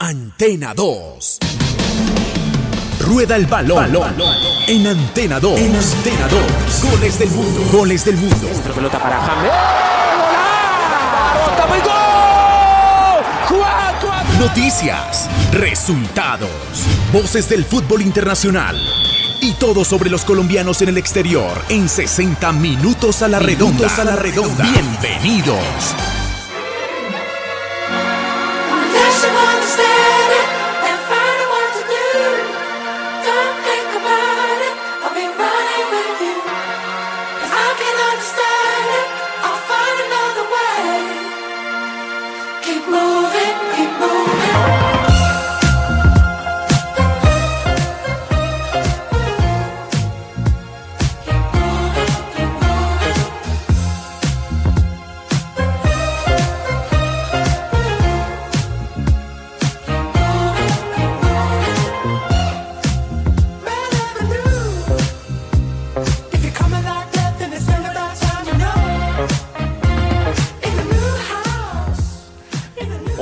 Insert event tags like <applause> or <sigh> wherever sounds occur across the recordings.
Antena 2. Rueda el balón. En Antena 2. En Antena 2. Goles del mundo. Goles del mundo. Centro pelota para James. ¡Gol! ¡Cuatro! Noticias, resultados, voces del fútbol internacional y todo sobre los colombianos en el exterior en 60 minutos a la redonda. a la redonda. Bienvenidos.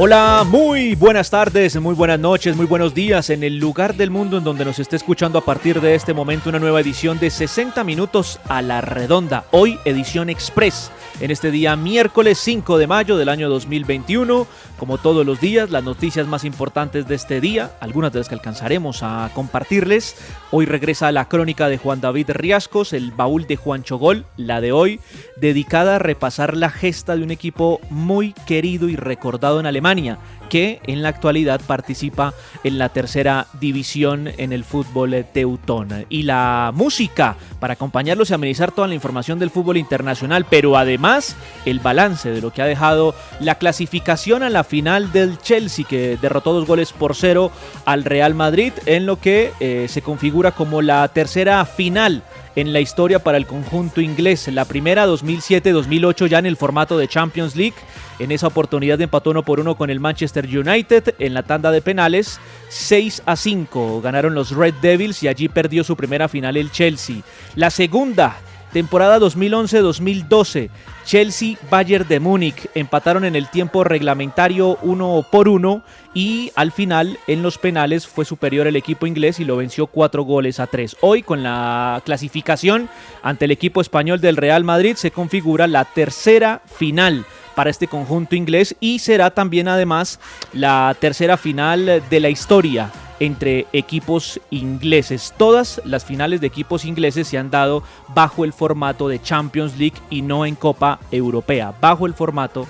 Hola, muy buenas tardes, muy buenas noches, muy buenos días en el lugar del mundo en donde nos esté escuchando a partir de este momento una nueva edición de 60 minutos a la redonda. Hoy edición express. En este día miércoles 5 de mayo del año 2021, como todos los días, las noticias más importantes de este día, algunas de las que alcanzaremos a compartirles. Hoy regresa la crónica de Juan David Riascos, el baúl de Juan Chogol, la de hoy, dedicada a repasar la gesta de un equipo muy querido y recordado en Alemania, que en la actualidad participa en la tercera división en el fútbol teutón. Y la música para acompañarlos y amenizar toda la información del fútbol internacional, pero además el balance de lo que ha dejado la clasificación a la final del Chelsea, que derrotó dos goles por cero al Real Madrid, en lo que eh, se configura como la tercera final en la historia para el conjunto inglés. La primera 2007-2008 ya en el formato de Champions League. En esa oportunidad empató uno por uno con el Manchester United en la tanda de penales. 6 a 5 ganaron los Red Devils y allí perdió su primera final el Chelsea. La segunda temporada 2011-2012. Chelsea Bayern de Múnich empataron en el tiempo reglamentario uno por uno y al final en los penales fue superior el equipo inglés y lo venció cuatro goles a tres. Hoy con la clasificación ante el equipo español del Real Madrid se configura la tercera final para este conjunto inglés y será también además la tercera final de la historia entre equipos ingleses. Todas las finales de equipos ingleses se han dado bajo el formato de Champions League y no en Copa Europea, bajo el formato de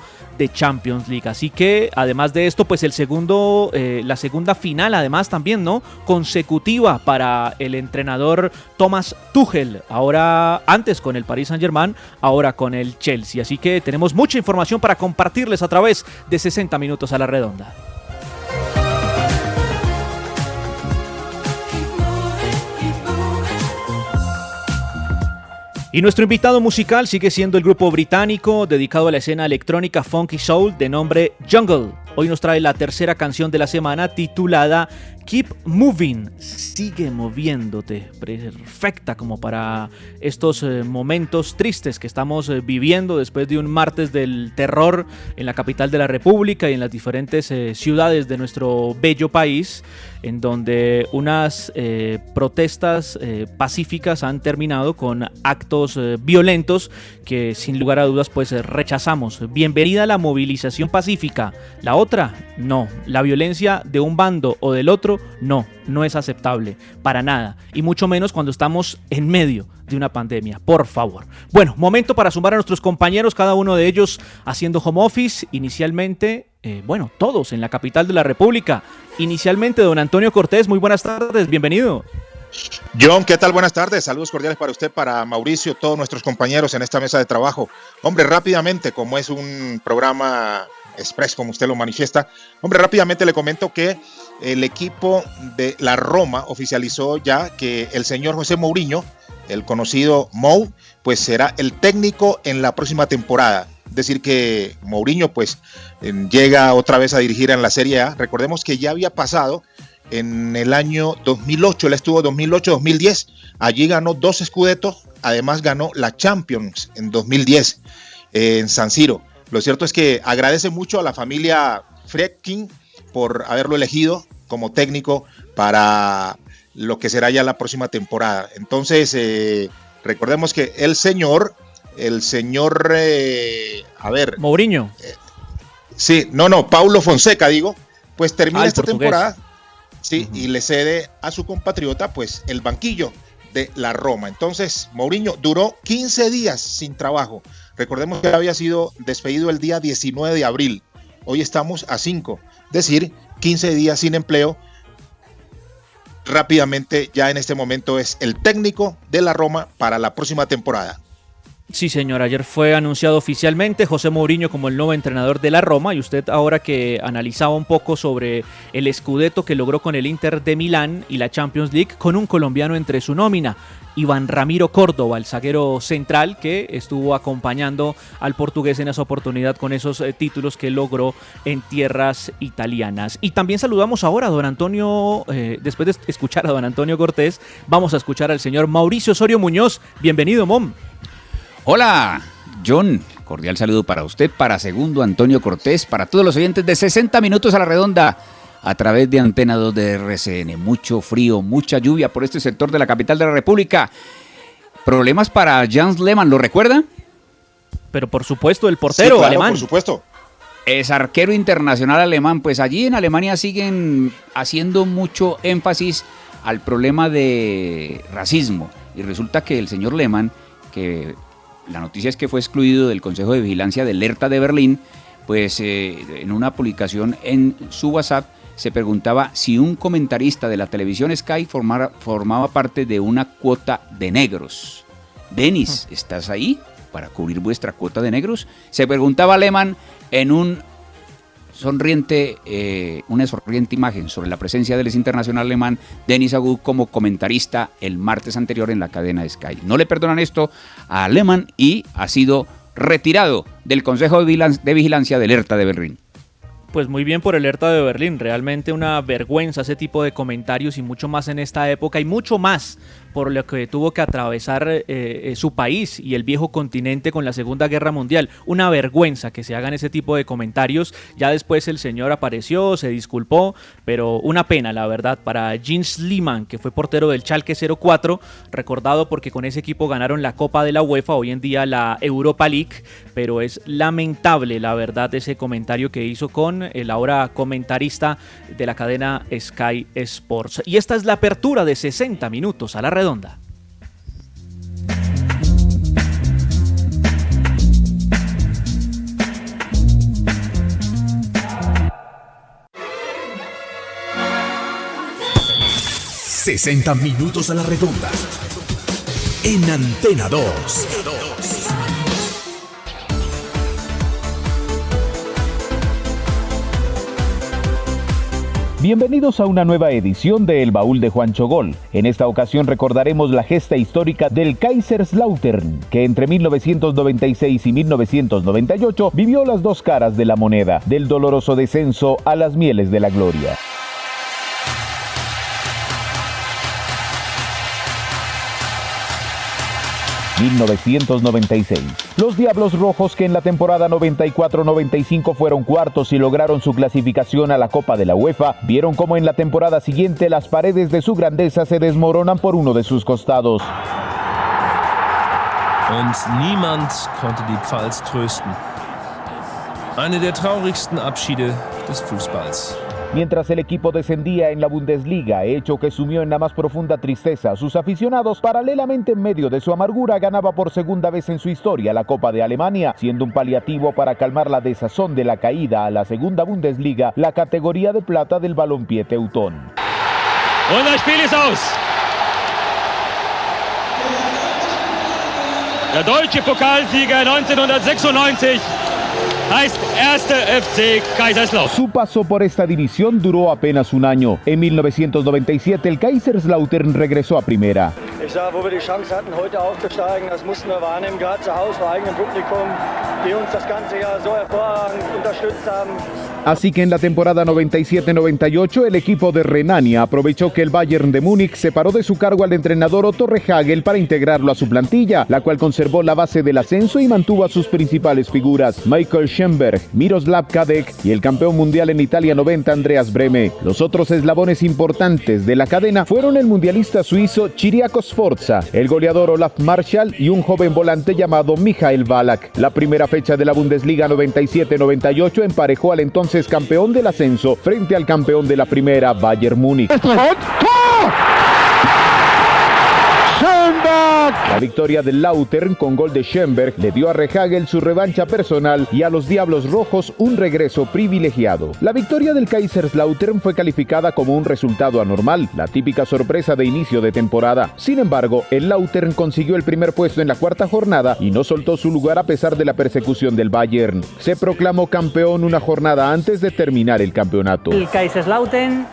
Champions League. Así que además de esto, pues el segundo, eh, la segunda final, además también, ¿no? Consecutiva para el entrenador Thomas Tuchel. Ahora, antes con el Paris Saint Germain, ahora con el Chelsea. Así que tenemos mucha información para compartirles a través de 60 minutos a la redonda. Y nuestro invitado musical sigue siendo el grupo británico dedicado a la escena electrónica funky soul de nombre Jungle. Hoy nos trae la tercera canción de la semana titulada Keep Moving. Sigue moviéndote. Perfecta como para estos eh, momentos tristes que estamos eh, viviendo después de un martes del terror en la capital de la República y en las diferentes eh, ciudades de nuestro bello país, en donde unas protestas pacíficas han terminado con actos violentos que sin lugar a dudas pues rechazamos. Bienvenida a la movilización pacífica. La otra otra, no. La violencia de un bando o del otro, no, no es aceptable, para nada. Y mucho menos cuando estamos en medio de una pandemia, por favor. Bueno, momento para sumar a nuestros compañeros, cada uno de ellos haciendo home office, inicialmente, eh, bueno, todos en la capital de la República. Inicialmente, don Antonio Cortés, muy buenas tardes, bienvenido. John, ¿qué tal? Buenas tardes. Saludos cordiales para usted, para Mauricio, todos nuestros compañeros en esta mesa de trabajo. Hombre, rápidamente, como es un programa express, como usted lo manifiesta, hombre, rápidamente le comento que el equipo de la Roma oficializó ya que el señor José Mourinho, el conocido Mou, pues será el técnico en la próxima temporada. Es decir, que Mourinho pues llega otra vez a dirigir en la Serie A. Recordemos que ya había pasado en el año 2008, él estuvo 2008-2010, allí ganó dos escudetos, además ganó la Champions en 2010 eh, en San Siro. Lo cierto es que agradece mucho a la familia Fredkin por haberlo elegido como técnico para lo que será ya la próxima temporada. Entonces, eh, recordemos que el señor, el señor, eh, a ver. Mourinho. sí, no, no, Paulo Fonseca, digo, pues termina ah, esta temporada ¿sí? Y le cede a su compatriota, pues, el banquillo la Roma. Entonces, Mourinho duró 15 días sin trabajo. Recordemos que había sido despedido el día 19 de abril. Hoy estamos a 5, es decir, 15 días sin empleo. Rápidamente, ya en este momento es el técnico de la Roma para la próxima temporada. Sí, señor. Ayer fue anunciado oficialmente José Mourinho como el nuevo entrenador de la Roma. Y usted, ahora que analizaba un poco sobre el escudeto que logró con el Inter de Milán y la Champions League, con un colombiano entre su nómina. Iván Ramiro Córdoba, el zaguero central que estuvo acompañando al portugués en esa oportunidad con esos eh, títulos que logró en tierras italianas. Y también saludamos ahora a don Antonio, eh, después de escuchar a don Antonio Cortés, vamos a escuchar al señor Mauricio Osorio Muñoz. Bienvenido, Mom. Hola, John. Cordial saludo para usted, para Segundo Antonio Cortés, para todos los oyentes de 60 minutos a la redonda a través de Antena 2 de RCN. Mucho frío, mucha lluvia por este sector de la capital de la República. Problemas para Jans Lehmann, ¿lo recuerda? Pero por supuesto, el portero alemán. Por supuesto. Es arquero internacional alemán. Pues allí en Alemania siguen haciendo mucho énfasis al problema de racismo. Y resulta que el señor Lehmann, que la noticia es que fue excluido del Consejo de Vigilancia de Alerta de Berlín, pues eh, en una publicación en su WhatsApp se preguntaba si un comentarista de la televisión Sky formaba parte de una cuota de negros. Denis, ¿estás ahí para cubrir vuestra cuota de negros? Se preguntaba Alemán en un sonriente, eh, una sonriente imagen sobre la presencia del internacional alemán Denis Agud como comentarista el martes anterior en la cadena Sky. No le perdonan esto a Alemán y ha sido retirado del Consejo de Vigilancia de Alerta de Berlín. Pues muy bien por Alerta de Berlín, realmente una vergüenza ese tipo de comentarios y mucho más en esta época y mucho más por lo que tuvo que atravesar eh, eh, su país y el viejo continente con la Segunda Guerra Mundial. Una vergüenza que se hagan ese tipo de comentarios. Ya después el señor apareció, se disculpó, pero una pena, la verdad, para Jens Lehmann, que fue portero del Schalke 04, recordado porque con ese equipo ganaron la Copa de la UEFA, hoy en día la Europa League, pero es lamentable, la verdad, ese comentario que hizo con el ahora comentarista de la cadena Sky Sports. Y esta es la apertura de 60 minutos a la red redonda. ¡60 minutos a la redonda! En Antena 2. Bienvenidos a una nueva edición de El Baúl de Juan Chogol. En esta ocasión recordaremos la gesta histórica del Kaiserslautern, que entre 1996 y 1998 vivió las dos caras de la moneda, del doloroso descenso a las mieles de la gloria. 1996. Los Diablos Rojos que en la temporada 94-95 fueron cuartos y lograron su clasificación a la Copa de la UEFA, vieron como en la temporada siguiente las paredes de su grandeza se desmoronan por uno de sus costados. Niemand konnte die Pfalz trösten. Eine der traurigsten Abschiede des Fußballs. Mientras el equipo descendía en la Bundesliga, hecho que sumió en la más profunda tristeza a sus aficionados, paralelamente en medio de su amargura ganaba por segunda vez en su historia la Copa de Alemania, siendo un paliativo para calmar la desazón de la caída a la segunda Bundesliga, la categoría de plata del balompié teutón. Aus. Der deutsche Pokalsieger 1996 heißt 1. FC Kaiserslautern. Su paso por esta división duró apenas un año. En 1997 el Kaiserslautern regresó a primera. Ich sah, wo wir die Chance hatten, heute aufzusteigen, das mussten wir wahrnehmen, gerade zu Hause vor eigenem Publikum, die uns das ganze Jahr so hervorragend unterstützt haben. Así que en la temporada 97-98 el equipo de Renania aprovechó que el Bayern de Múnich separó de su cargo al entrenador Otto Rehagel para integrarlo a su plantilla, la cual conservó la base del ascenso y mantuvo a sus principales figuras, Michael Schemberg, Miroslav Kadek y el campeón mundial en Italia 90 Andreas Breme. Los otros eslabones importantes de la cadena fueron el mundialista suizo Chiriakos Sforza, el goleador Olaf Marschall y un joven volante llamado Michael Balak. La primera fecha de la Bundesliga 97-98 emparejó al entonces campeón del ascenso frente al campeón de la primera Bayern Múnich. La victoria del Lautern con gol de Schemberg le dio a Rehagel su revancha personal y a los Diablos Rojos un regreso privilegiado. La victoria del Kaiserslautern fue calificada como un resultado anormal, la típica sorpresa de inicio de temporada. Sin embargo, el Lautern consiguió el primer puesto en la cuarta jornada y no soltó su lugar a pesar de la persecución del Bayern. Se proclamó campeón una jornada antes de terminar el campeonato. El Kaiserslautern,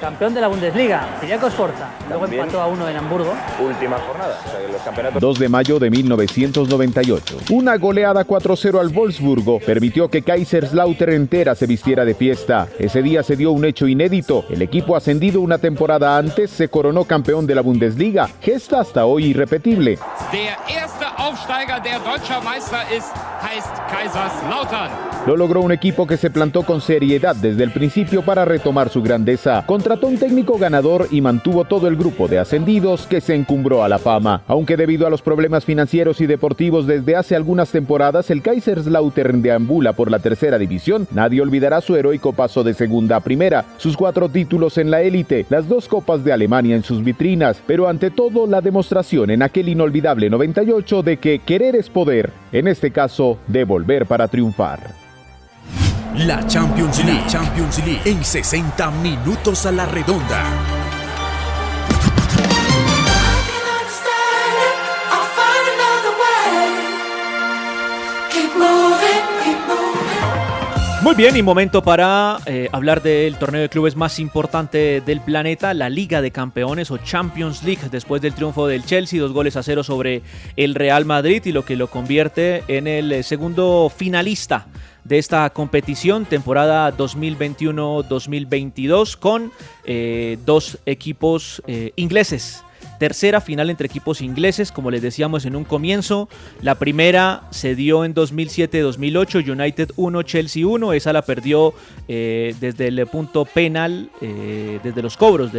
campeón de la Bundesliga, Chiriakos Forza. Luego empató a uno en Hamburgo. Última jornada. O sea los campeonatos 2 de mayo de 1998. Una goleada 4-0 al Wolfsburgo permitió que Kaiserslautern entera se vistiera de fiesta. Ese día se dio un hecho inédito. El equipo ascendido una temporada antes se coronó campeón de la Bundesliga, gesta hasta hoy irrepetible. Der erste Aufsteiger, der deutscher Meister ist, heißt Kaiserslautern. Lo logró un equipo que se plantó con seriedad desde el principio para retomar su grandeza. Un técnico ganador y mantuvo todo el grupo de ascendidos que se encumbró a la fama. Aunque debido a los problemas financieros y deportivos desde hace algunas temporadas el Kaiserslautern deambula por la tercera división, nadie olvidará su heroico paso de segunda a primera, sus cuatro títulos en la élite, las dos copas de Alemania en sus vitrinas, pero ante todo la demostración en aquel inolvidable 98 de que querer es poder, en este caso de volver para triunfar. La Champions League, Champions League en 60 minutos a la redonda. Muy bien, y momento para eh, hablar del torneo de clubes más importante del planeta, la Liga de Campeones o Champions League, después del triunfo del Chelsea, dos goles a cero sobre el Real Madrid y lo que lo convierte en el segundo finalista de esta competición, temporada 2021-2022, con eh, dos equipos eh, ingleses. Tercera final entre equipos ingleses, como les decíamos en un comienzo. La primera se dio en 2007-2008, United 1, Chelsea 1. Esa la perdió eh, desde el punto penal, eh, desde los cobros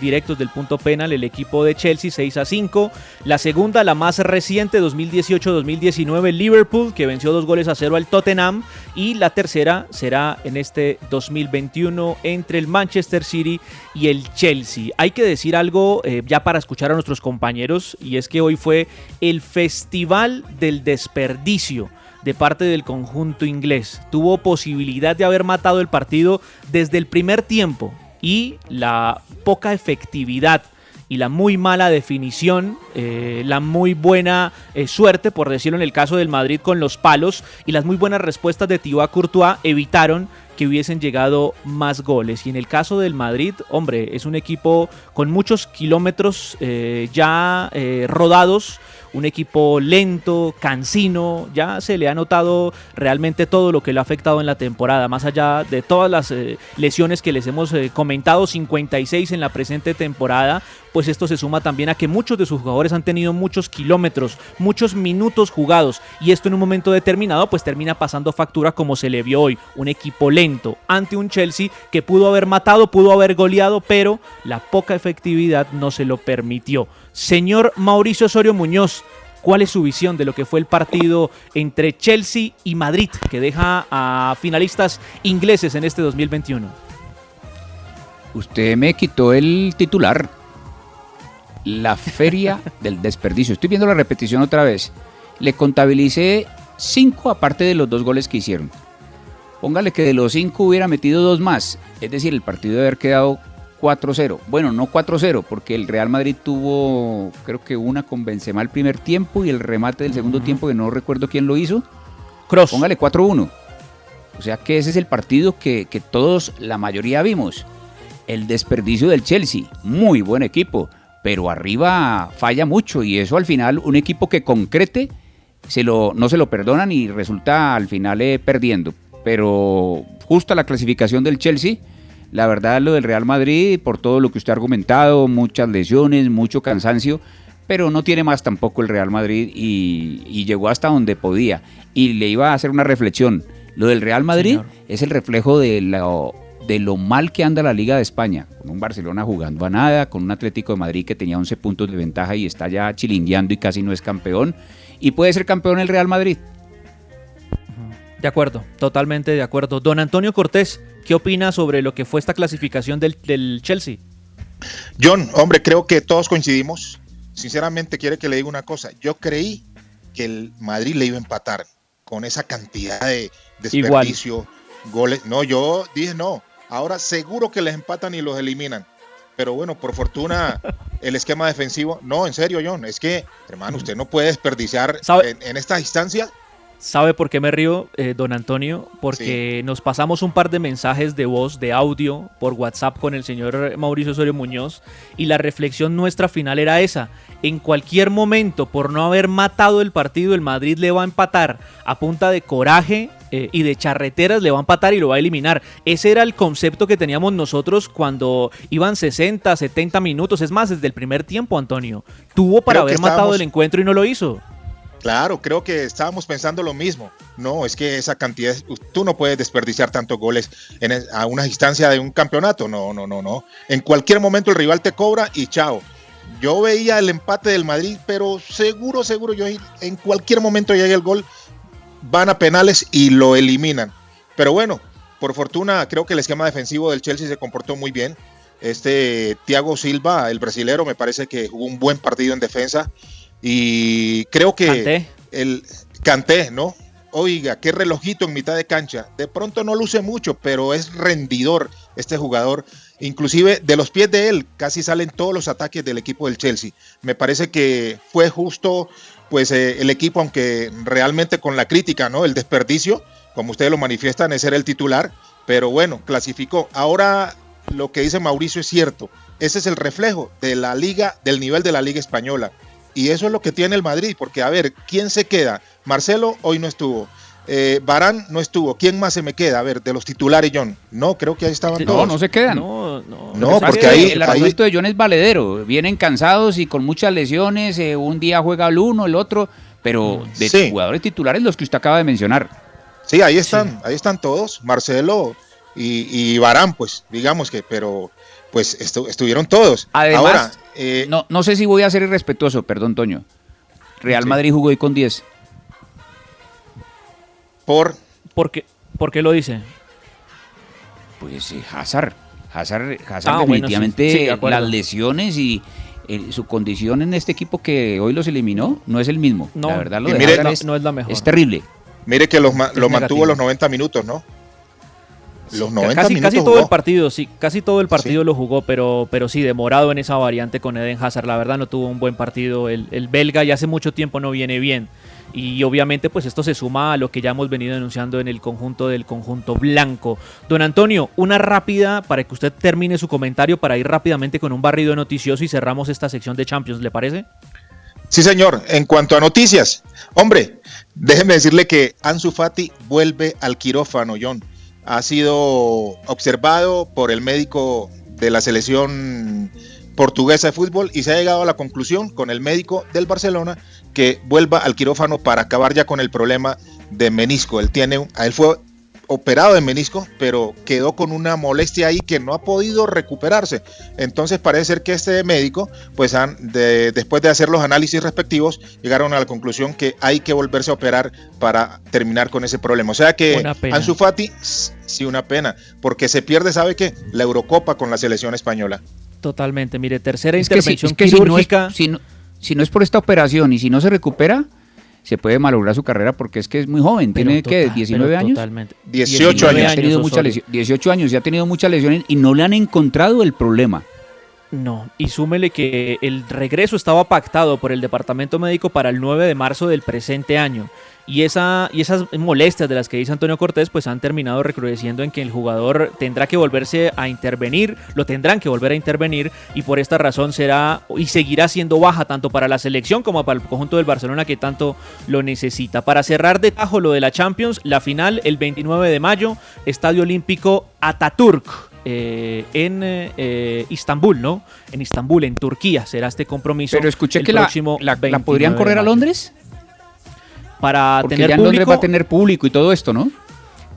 directos del punto penal, el equipo de Chelsea 6 a 5. La segunda, la más reciente, 2018-2019, Liverpool, que venció dos goles a cero al Tottenham. Y la tercera será en este 2021 entre el Manchester City y el Chelsea. Hay que decir algo eh, ya para a nuestros compañeros y es que hoy fue el Festival del Desperdicio de parte del conjunto inglés. Tuvo posibilidad de haber matado el partido desde el primer tiempo y la poca efectividad y la muy mala definición, eh, la muy buena eh, suerte, por decirlo en el caso del Madrid con los palos, y las muy buenas respuestas de Thibaut Courtois evitaron que hubiesen llegado más goles. Y en el caso del Madrid, hombre, es un equipo con muchos kilómetros eh, ya eh, rodados, un equipo lento, cansino, ya se le ha notado realmente todo lo que le ha afectado en la temporada, más allá de todas las eh, lesiones que les hemos comentado, 56 en la presente temporada, pues esto se suma también a que muchos de sus jugadores han tenido muchos kilómetros, muchos minutos jugados, y esto en un momento determinado pues termina pasando factura como se le vio hoy, un equipo lento ante un Chelsea que pudo haber matado, pudo haber goleado, pero la poca efectividad no se lo permitió. Señor Mauricio Osorio Muñoz, ¿Cuál es su visión de lo que fue el partido entre Chelsea y Madrid, que deja a finalistas ingleses en este 2021? Usted me quitó el titular. La feria <laughs> del desperdicio. Estoy viendo la repetición otra vez. Le contabilicé cinco aparte de los dos goles que hicieron. Póngale que de los cinco hubiera metido dos más. Es decir, el partido debe haber quedado 4-0. Bueno, no 4-0, porque el Real Madrid tuvo, creo que una con Benzema el primer tiempo y el remate del segundo tiempo, que no recuerdo quién lo hizo. Cross. Póngale 4-1. O sea que ese es el partido que, que todos, la mayoría vimos. El desperdicio del Chelsea. Muy buen equipo, pero arriba falla mucho y eso al final, un equipo que concrete, se lo, no se lo perdonan y resulta al final eh, perdiendo. Pero justa la clasificación del Chelsea, la verdad lo del Real Madrid, por todo lo que usted ha argumentado, muchas lesiones, mucho cansancio, pero no tiene más tampoco el Real Madrid y, y llegó hasta donde podía. Y le iba a hacer una reflexión. Lo del Real Madrid Señor. es el reflejo de lo, de lo mal que anda la Liga de España, con un Barcelona jugando a nada, con un Atlético de Madrid que tenía 11 puntos de ventaja y está ya chilingueando y casi no es campeón. Y puede ser campeón el Real Madrid. De acuerdo, totalmente de acuerdo. Don Antonio Cortés, ¿qué opina sobre lo que fue esta clasificación del, del Chelsea? John, hombre, creo que todos coincidimos. Sinceramente, quiere que le diga una cosa. Yo creí que el Madrid le iba a empatar con esa cantidad de desperdicio, goles. No, yo dije no. Ahora seguro que les empatan y los eliminan. Pero bueno, por fortuna, <laughs> el esquema defensivo. No, en serio, John. Es que, hermano, usted no puede desperdiciar en, en esta instancia. ¿Sabe por qué me río, eh, don Antonio? Porque nos pasamos un par de mensajes de voz, de audio, por WhatsApp con el señor Mauricio Osorio Muñoz y la reflexión nuestra final era esa. En cualquier momento, por no haber matado el partido, el Madrid le va a empatar a punta de coraje eh, y de charreteras, le va a empatar y lo va a eliminar. Ese era el concepto que teníamos nosotros cuando iban 60, 70 minutos. Es más, desde el primer tiempo, Antonio. Tuvo para Creo haber matado estábamos- el encuentro y no lo hizo. Claro, creo que estábamos pensando lo mismo. No, es que esa cantidad, tú no puedes desperdiciar tantos goles en, a una instancia de un campeonato. No, no, no, no. En cualquier momento el rival te cobra y chao. Yo veía el empate del Madrid, pero seguro, seguro, yo en cualquier momento llegue el gol, van a penales y lo eliminan. Pero bueno, por fortuna creo que el esquema defensivo del Chelsea se comportó muy bien. Este Thiago Silva, el brasilero, me parece que jugó un buen partido en defensa y creo que el Canté, ¿no? Oiga, qué relojito en mitad de cancha. De pronto no luce mucho, pero es rendidor este jugador. Inclusive de los pies de él casi salen todos los ataques del equipo del Chelsea. Me parece que fue justo, pues eh, el equipo, aunque realmente con la crítica, ¿no? El desperdicio, como ustedes lo manifiestan, es ser el titular, pero bueno, clasificó. Ahora lo que dice Mauricio es cierto. Ese es el reflejo de la liga, del nivel de la liga española. Y eso es lo que tiene el Madrid, porque a ver, ¿quién se queda? Marcelo hoy no estuvo. Eh, Barán no estuvo. ¿Quién más se me queda? A ver, de los titulares, John. No, creo que ahí estaban No, todos. no se quedan. No, no. No, porque ahí- el ahí- argumento de John es valedero. Vienen cansados y con muchas lesiones. eh, un día juega el uno, el otro. Pero de Sí. jugadores titulares, los que usted acaba de mencionar. Sí, ahí están, ahí están todos. Marcelo y, y Barán, pues, digamos que, pero pues estu- estuvieron todos. Además, Ahora, eh, no, no sé si voy a ser irrespetuoso, perdón, Toño. Real Sí. Madrid jugó hoy con 10. por ¿Por qué, por qué lo dice? Pues eh, Hazard. Hazard, Hazard Ah, bueno, definitivamente sí, sí, de acuerdo. las lesiones y su condición en este equipo que hoy los eliminó no es el mismo. No, la verdad, lo y de mire- Hazard no, es, no es la mejor. es terrible. mire que los Es lo mantuvo negativo. los 90 minutos, ¿no? Los 90 casi, minutos. casi todo jugó. el partido, sí, casi todo el partido lo jugó, pero, pero sí, demorado en esa variante con Eden Hazard. La verdad no tuvo un buen partido. El, el belga ya hace mucho tiempo no viene bien. Y obviamente pues esto se suma a lo que ya hemos venido denunciando en el conjunto del conjunto blanco. Don Antonio, una rápida para que usted termine su comentario para ir rápidamente con un barrido noticioso y cerramos esta sección de Champions, ¿le parece? Sí, señor. En cuanto a noticias, hombre, déjeme decirle que Ansu Fati vuelve al quirófano, John. Ha sido observado por el médico de la selección portuguesa de fútbol y se ha llegado a la conclusión con el médico del Barcelona que vuelva al quirófano para acabar ya con el problema de menisco. Él tiene, él fue operado de menisco, pero quedó con una molestia ahí que no ha podido recuperarse. Entonces parece ser que este médico, pues han, de- después de hacer los análisis respectivos, llegaron a la conclusión que hay que volverse a operar para terminar con ese problema. O sea que. Ansu Fati, sí una pena, porque se pierde, ¿sabe qué? La Eurocopa con la selección española. Totalmente. Mire, tercera Es que, si, intervención es que si no es, quirúrgica. si no- si no es por esta operación y si no se recupera, se puede malograr su carrera porque es que es muy joven. Pero ¿Tiene que total- 19 pero años? totalmente. 18 19 años. Ha tenido años, muchas lesiones, 18 años y ha tenido muchas lesiones y no le han encontrado el problema. No, y súmele que el regreso estaba pactado por el departamento médico para el 9 de marzo del presente año. Y, esa, y esas molestias de las que dice Antonio Cortés, pues han terminado recrudeciendo en que el jugador tendrá que volverse a intervenir, lo tendrán que volver a intervenir, y por esta razón será y seguirá siendo baja tanto para la selección como para el conjunto del Barcelona que tanto lo necesita. Para cerrar de tajo lo de la Champions, la final el 29 de mayo, Estadio Olímpico Ataturk eh, en eh, Istambul, ¿no? En Istambul, en Turquía, será este compromiso. Pero escuché el que la, próximo la- la 29 podrían correr a. Londres. Para Porque tener ya en Londres público, va a tener público y todo esto, ¿no?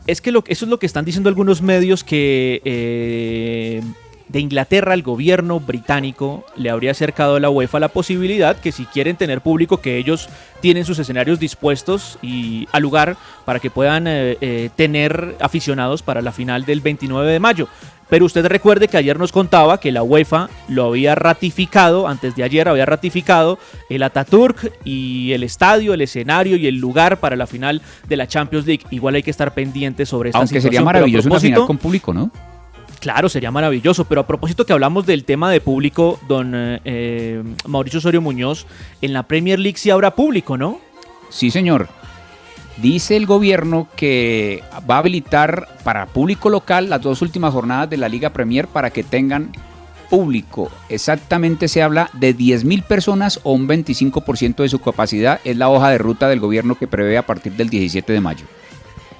es que lo, eso es lo que están diciendo algunos medios que eh, de Inglaterra el gobierno británico le habría acercado a la UEFA la posibilidad que si quieren tener público que ellos tienen sus escenarios dispuestos y al lugar para que puedan eh, eh, tener aficionados para la final del 29 de mayo. Pero usted recuerde que ayer nos contaba que la UEFA lo había ratificado, antes de ayer había ratificado el Ataturk y el estadio, el escenario y el lugar para la final de la Champions League. Igual hay que estar pendientes sobre esta Aunque sería situación, maravilloso una final con público, ¿no? Claro, sería maravilloso, pero a propósito que hablamos del tema de público, don eh, eh, Mauricio Osorio Muñoz, en la Premier League sí habrá público, ¿no? Sí, señor. Dice el gobierno que va a habilitar para público local las dos últimas jornadas de la Liga Premier para que tengan público. Exactamente se habla de 10.000 personas o un 25% de su capacidad. Es la hoja de ruta del gobierno que prevé a partir del 17 de mayo.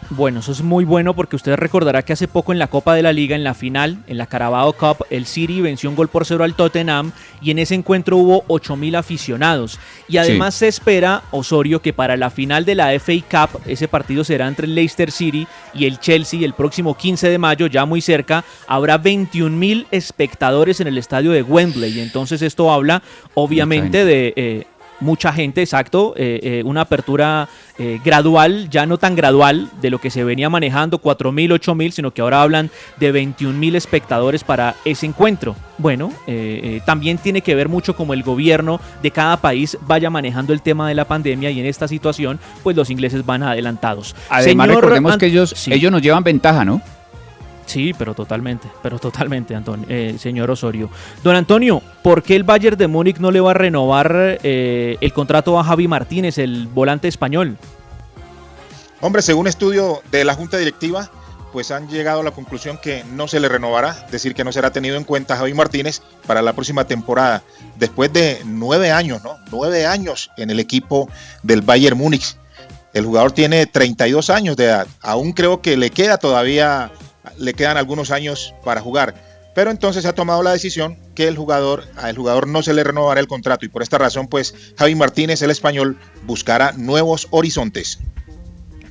Bueno, eso es muy bueno porque usted recordará que hace poco en la Copa de la Liga, en la final, en la Carabao Cup, el City venció un gol por cero al Tottenham y en ese encuentro hubo 8.000 aficionados. Y además se espera, Osorio, que para la final de la FA Cup, ese partido será entre el Leicester City y el Chelsea el próximo 15 de mayo, ya muy cerca, habrá 21.000 espectadores en el estadio de Wembley. Entonces esto habla, obviamente, de... eh, mucha gente, exacto, eh, eh, una apertura eh, gradual, ya no tan gradual de lo que se venía manejando, 4.000, 8.000, sino que ahora hablan de 21.000 espectadores para ese encuentro. Bueno, también tiene que ver mucho como el gobierno de cada país vaya manejando el tema de la pandemia y en esta situación, pues los ingleses van adelantados. Además, Señor recordemos Ant- que ellos, Sí. ellos nos llevan ventaja, ¿no? Sí, pero totalmente, pero totalmente, Antonio, eh, señor Osorio. Don Antonio, ¿por qué el Bayern de Múnich no le va a renovar eh, el contrato a Javi Martínez, el volante español? Hombre, según estudio de la Junta Directiva, pues han llegado a la conclusión que no se le renovará, es decir, que no será tenido en cuenta Javi Martínez para la próxima temporada, después de nueve años, ¿no? Nueve años en el equipo del Bayern Múnich. El jugador tiene 32 años de edad, aún creo que le queda todavía, le quedan algunos años para jugar. Pero entonces se ha tomado la decisión que el jugador, al jugador no se le renovará el contrato y por esta razón, pues Javi Martínez, el español, buscará nuevos horizontes.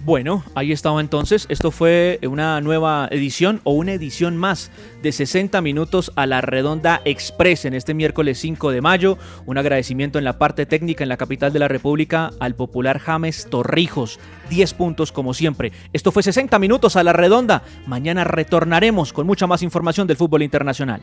Bueno, ahí estaba entonces. Esto fue una nueva edición o una edición más de 60 minutos a la redonda express en este miércoles 5 de mayo. Un agradecimiento en la parte técnica en la capital de la República al popular James Torrijos. 10 puntos como siempre. Esto fue 60 minutos a la redonda. Mañana retornaremos con mucha más información del fútbol internacional.